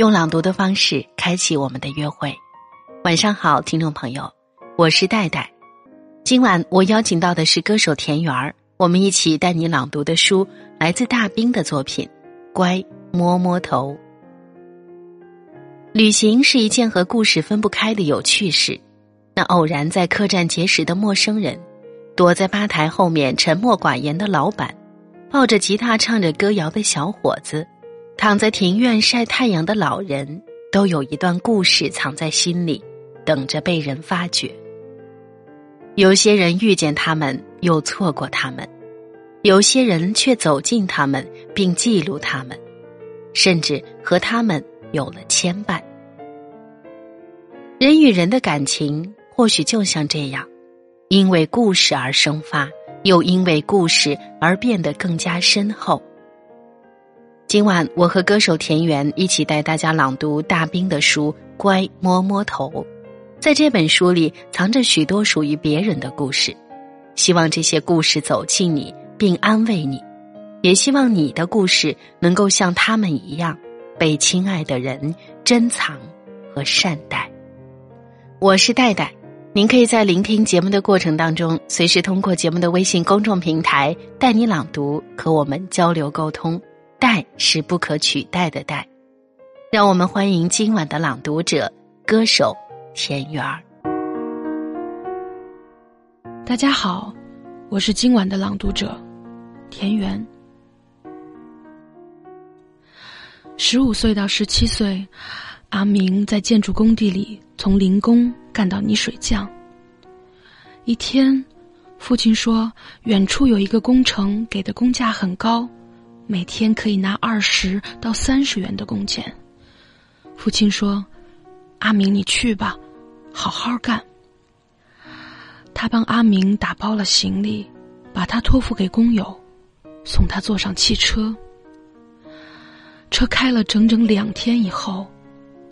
用朗读的方式开启我们的约会。晚上好，听众朋友，我是戴戴。今晚我邀请到的是歌手田园儿，我们一起带你朗读的书来自大兵的作品《乖摸摸头》。旅行是一件和故事分不开的有趣事。那偶然在客栈结识的陌生人，躲在吧台后面沉默寡言的老板，抱着吉他唱着歌谣的小伙子，躺在庭院晒太阳的老人，都有一段故事藏在心里，等着被人发掘。有些人遇见他们，又错过他们；有些人却走近他们，并记录他们，甚至和他们有了牵绊。人与人的感情。或许就像这样，因为故事而生发，又因为故事而变得更加深厚。今晚，我和歌手田园一起带大家朗读大兵的书《乖摸摸头》。在这本书里，藏着许多属于别人的故事，希望这些故事走进你，并安慰你；也希望你的故事能够像他们一样，被亲爱的人珍藏和善待。我是戴戴。您可以在聆听节目的过程当中，随时通过节目的微信公众平台带你朗读和我们交流沟通。代是不可取代的代，让我们欢迎今晚的朗读者歌手田园儿。大家好，我是今晚的朗读者田园。十五岁到十七岁，阿明在建筑工地里从零工。干到泥水匠。一天，父亲说，远处有一个工程，给的工价很高，每天可以拿二十到三十元的工钱。父亲说：“阿明，你去吧，好好干。”他帮阿明打包了行李，把他托付给工友，送他坐上汽车。车开了整整两天以后，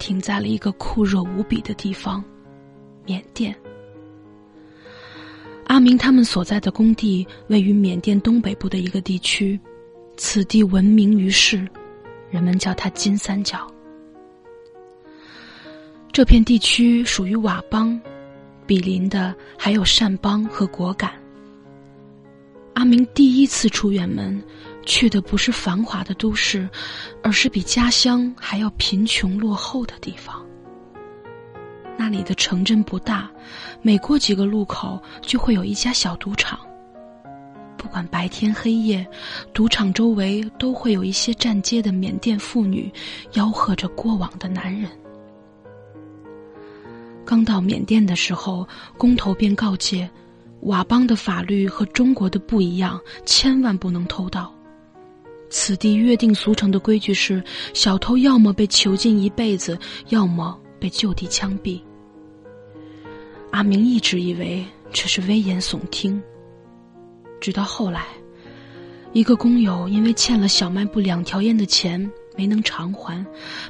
停在了一个酷热无比的地方。缅甸，阿明他们所在的工地位于缅甸东北部的一个地区，此地闻名于世，人们叫它金三角。这片地区属于佤邦，比邻的还有善邦和果敢。阿明第一次出远门，去的不是繁华的都市，而是比家乡还要贫穷落后的地方。那里的城镇不大，每过几个路口就会有一家小赌场。不管白天黑夜，赌场周围都会有一些站街的缅甸妇女，吆喝着过往的男人。刚到缅甸的时候，工头便告诫：佤邦的法律和中国的不一样，千万不能偷盗。此地约定俗成的规矩是，小偷要么被囚禁一辈子，要么被就地枪毙。阿明一直以为这是危言耸听，直到后来，一个工友因为欠了小卖部两条烟的钱没能偿还，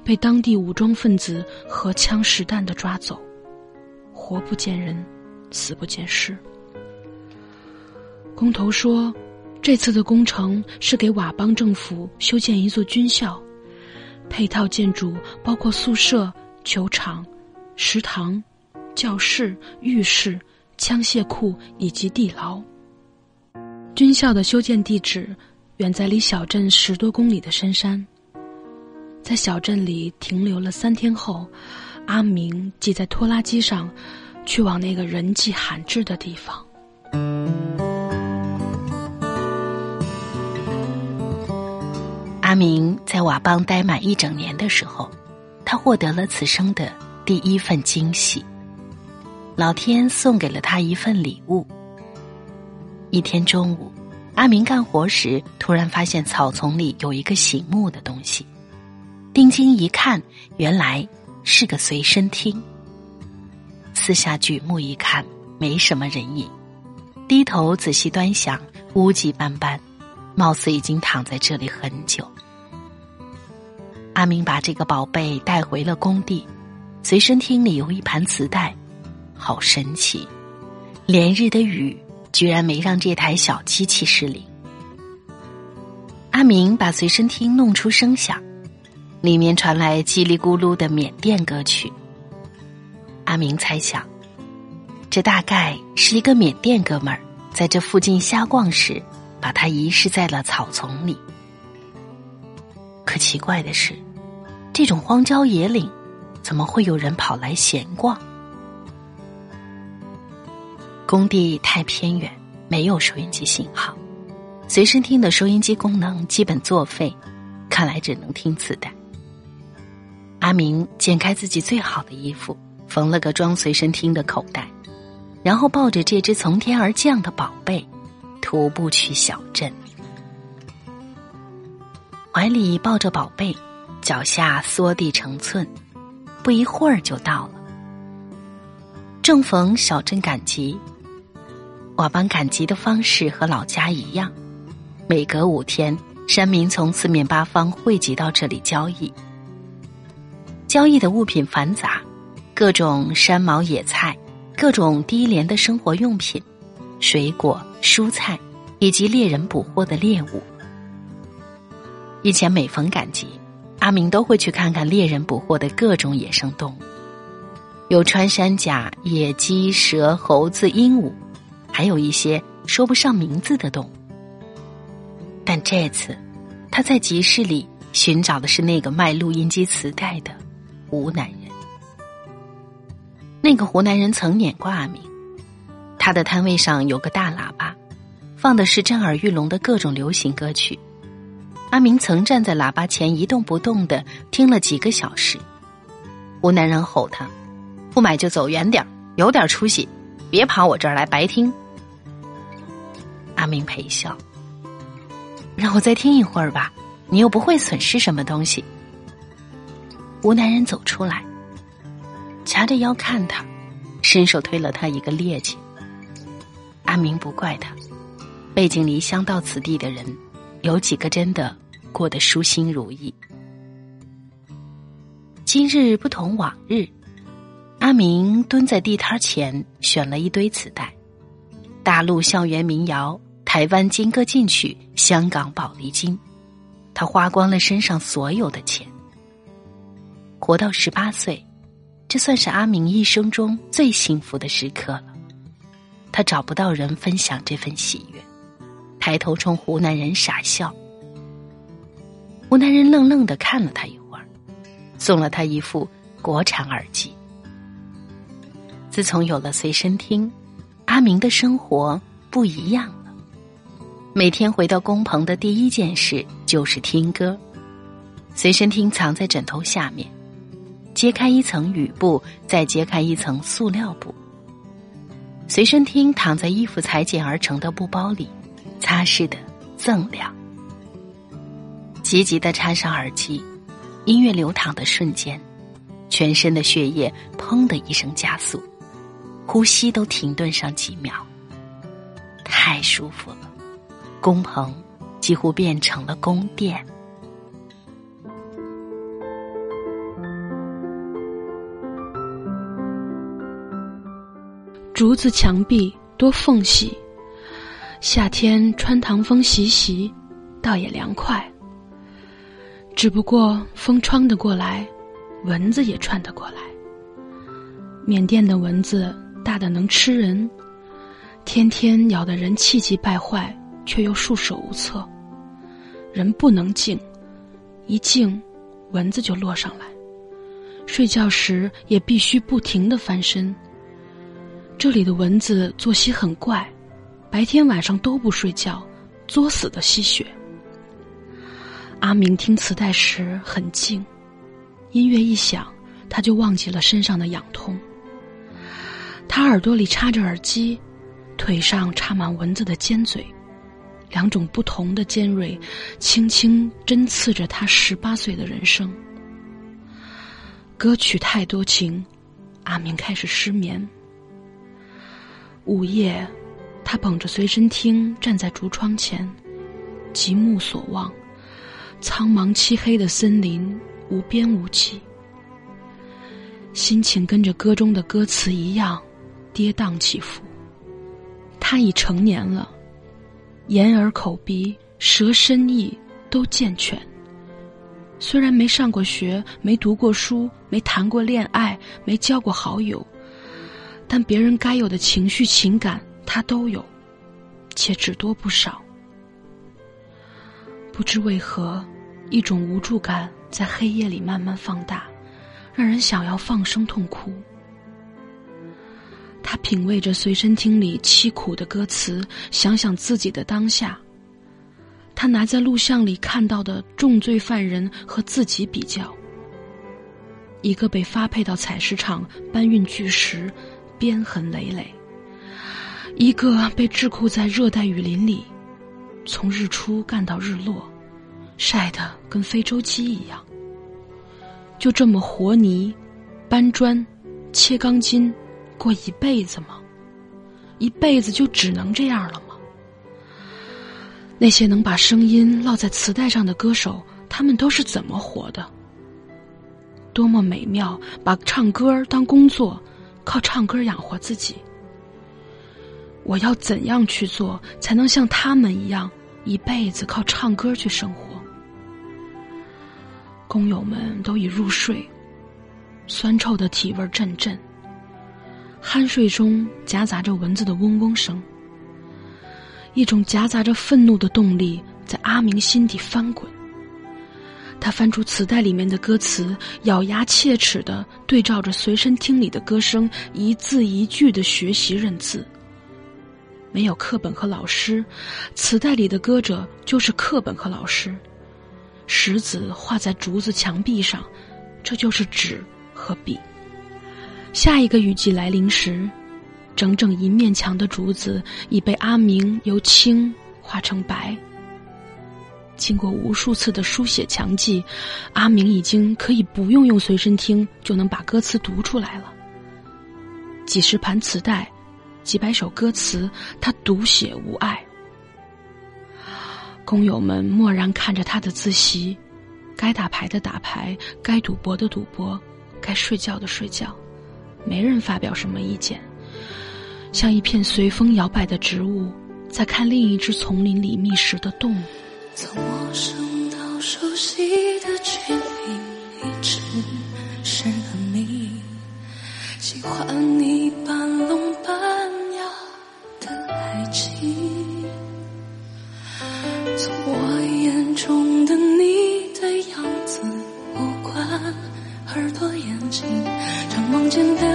被当地武装分子荷枪实弹的抓走，活不见人，死不见尸。工头说，这次的工程是给佤邦政府修建一座军校，配套建筑包括宿舍、球场、食堂。教室、浴室、枪械库以及地牢。军校的修建地址远在离小镇十多公里的深山。在小镇里停留了三天后，阿明挤在拖拉机上，去往那个人迹罕至的地方。阿明在佤邦待满一整年的时候，他获得了此生的第一份惊喜。老天送给了他一份礼物。一天中午，阿明干活时，突然发现草丛里有一个醒目的东西。定睛一看，原来是个随身听。四下举目一看，没什么人影。低头仔细端详，污迹斑斑，貌似已经躺在这里很久。阿明把这个宝贝带回了工地，随身听里有一盘磁带。好神奇！连日的雨居然没让这台小机器失灵。阿明把随身听弄出声响，里面传来叽里咕噜的缅甸歌曲。阿明猜想，这大概是一个缅甸哥们儿在这附近瞎逛时，把他遗失在了草丛里。可奇怪的是，这种荒郊野岭，怎么会有人跑来闲逛？工地太偏远，没有收音机信号，随身听的收音机功能基本作废，看来只能听磁带。阿明剪开自己最好的衣服，缝了个装随身听的口袋，然后抱着这只从天而降的宝贝，徒步去小镇。怀里抱着宝贝，脚下缩地成寸，不一会儿就到了。正逢小镇赶集。佤邦赶集的方式和老家一样，每隔五天，山民从四面八方汇集到这里交易。交易的物品繁杂，各种山毛野菜，各种低廉的生活用品，水果、蔬菜，以及猎人捕获的猎物。以前每逢赶集，阿明都会去看看猎人捕获的各种野生动物，有穿山甲、野鸡、蛇、猴子、鹦鹉。还有一些说不上名字的动物，但这次他在集市里寻找的是那个卖录音机磁带的湖南人。那个湖南人曾撵过阿明，他的摊位上有个大喇叭，放的是震耳欲聋的各种流行歌曲。阿明曾站在喇叭前一动不动的听了几个小时。湖南人吼他：“不买就走远点有点出息。”别跑我这儿来白听。阿明陪笑，让我再听一会儿吧，你又不会损失什么东西。湖南人走出来，掐着腰看他，伸手推了他一个趔趄。阿明不怪他，背井离乡到此地的人，有几个真的过得舒心如意？今日不同往日。阿明蹲在地摊前，选了一堆磁带，大陆校园民谣、台湾金歌进取、香港宝丽金，他花光了身上所有的钱。活到十八岁，这算是阿明一生中最幸福的时刻了。他找不到人分享这份喜悦，抬头冲湖南人傻笑。湖南人愣愣的看了他一会儿，送了他一副国产耳机。自从有了随身听，阿明的生活不一样。每天回到工棚的第一件事就是听歌。随身听藏在枕头下面，揭开一层雨布，再揭开一层塑料布。随身听躺在衣服裁剪而成的布包里，擦拭的锃亮。急急的插上耳机，音乐流淌的瞬间，全身的血液砰的一声加速。呼吸都停顿上几秒，太舒服了。工棚几乎变成了宫殿。竹子墙壁多缝隙，夏天穿堂风习习，倒也凉快。只不过风穿得过来，蚊子也穿得过来。缅甸的蚊子。大的能吃人，天天咬得人气急败坏，却又束手无策。人不能静，一静，蚊子就落上来。睡觉时也必须不停的翻身。这里的蚊子作息很怪，白天晚上都不睡觉，作死的吸血。阿明听磁带时很静，音乐一响，他就忘记了身上的痒痛。他耳朵里插着耳机，腿上插满蚊子的尖嘴，两种不同的尖锐，轻轻针刺着他十八岁的人生。歌曲太多情，阿明开始失眠。午夜，他捧着随身听站在竹窗前，极目所望，苍茫漆黑的森林无边无际，心情跟着歌中的歌词一样。跌宕起伏。他已成年了，眼耳口鼻舌身意都健全，虽然没上过学，没读过书，没谈过恋爱，没交过好友，但别人该有的情绪情感他都有，且只多不少。不知为何，一种无助感在黑夜里慢慢放大，让人想要放声痛哭。他品味着随身听里凄苦的歌词，想想自己的当下。他拿在录像里看到的重罪犯人和自己比较：一个被发配到采石场搬运巨石，鞭痕累累；一个被桎梏在热带雨林里，从日出干到日落，晒得跟非洲鸡一样。就这么和泥、搬砖、切钢筋。过一辈子吗？一辈子就只能这样了吗？那些能把声音烙在磁带上的歌手，他们都是怎么活的？多么美妙，把唱歌当工作，靠唱歌养活自己。我要怎样去做，才能像他们一样，一辈子靠唱歌去生活？工友们都已入睡，酸臭的体味阵阵。酣睡中夹杂着蚊子的嗡嗡声，一种夹杂着愤怒的动力在阿明心底翻滚。他翻出磁带里面的歌词，咬牙切齿的对照着随身听里的歌声，一字一句的学习认字。没有课本和老师，磁带里的歌者就是课本和老师。石子画在竹子墙壁上，这就是纸和笔。下一个雨季来临时，整整一面墙的竹子已被阿明由青化成白。经过无数次的书写墙记，阿明已经可以不用用随身听就能把歌词读出来了。几十盘磁带，几百首歌词，他读写无碍。工友们默然看着他的自习，该打牌的打牌，该赌博的赌博，该睡觉的睡觉。没人发表什么意见，像一片随风摇摆的植物，在看另一只丛林里觅食的动物。从陌生到熟悉的距离，一直是个谜。喜欢你半聋半哑的爱情，从我眼中的你的样子，无关、耳朵、眼睛。常梦见的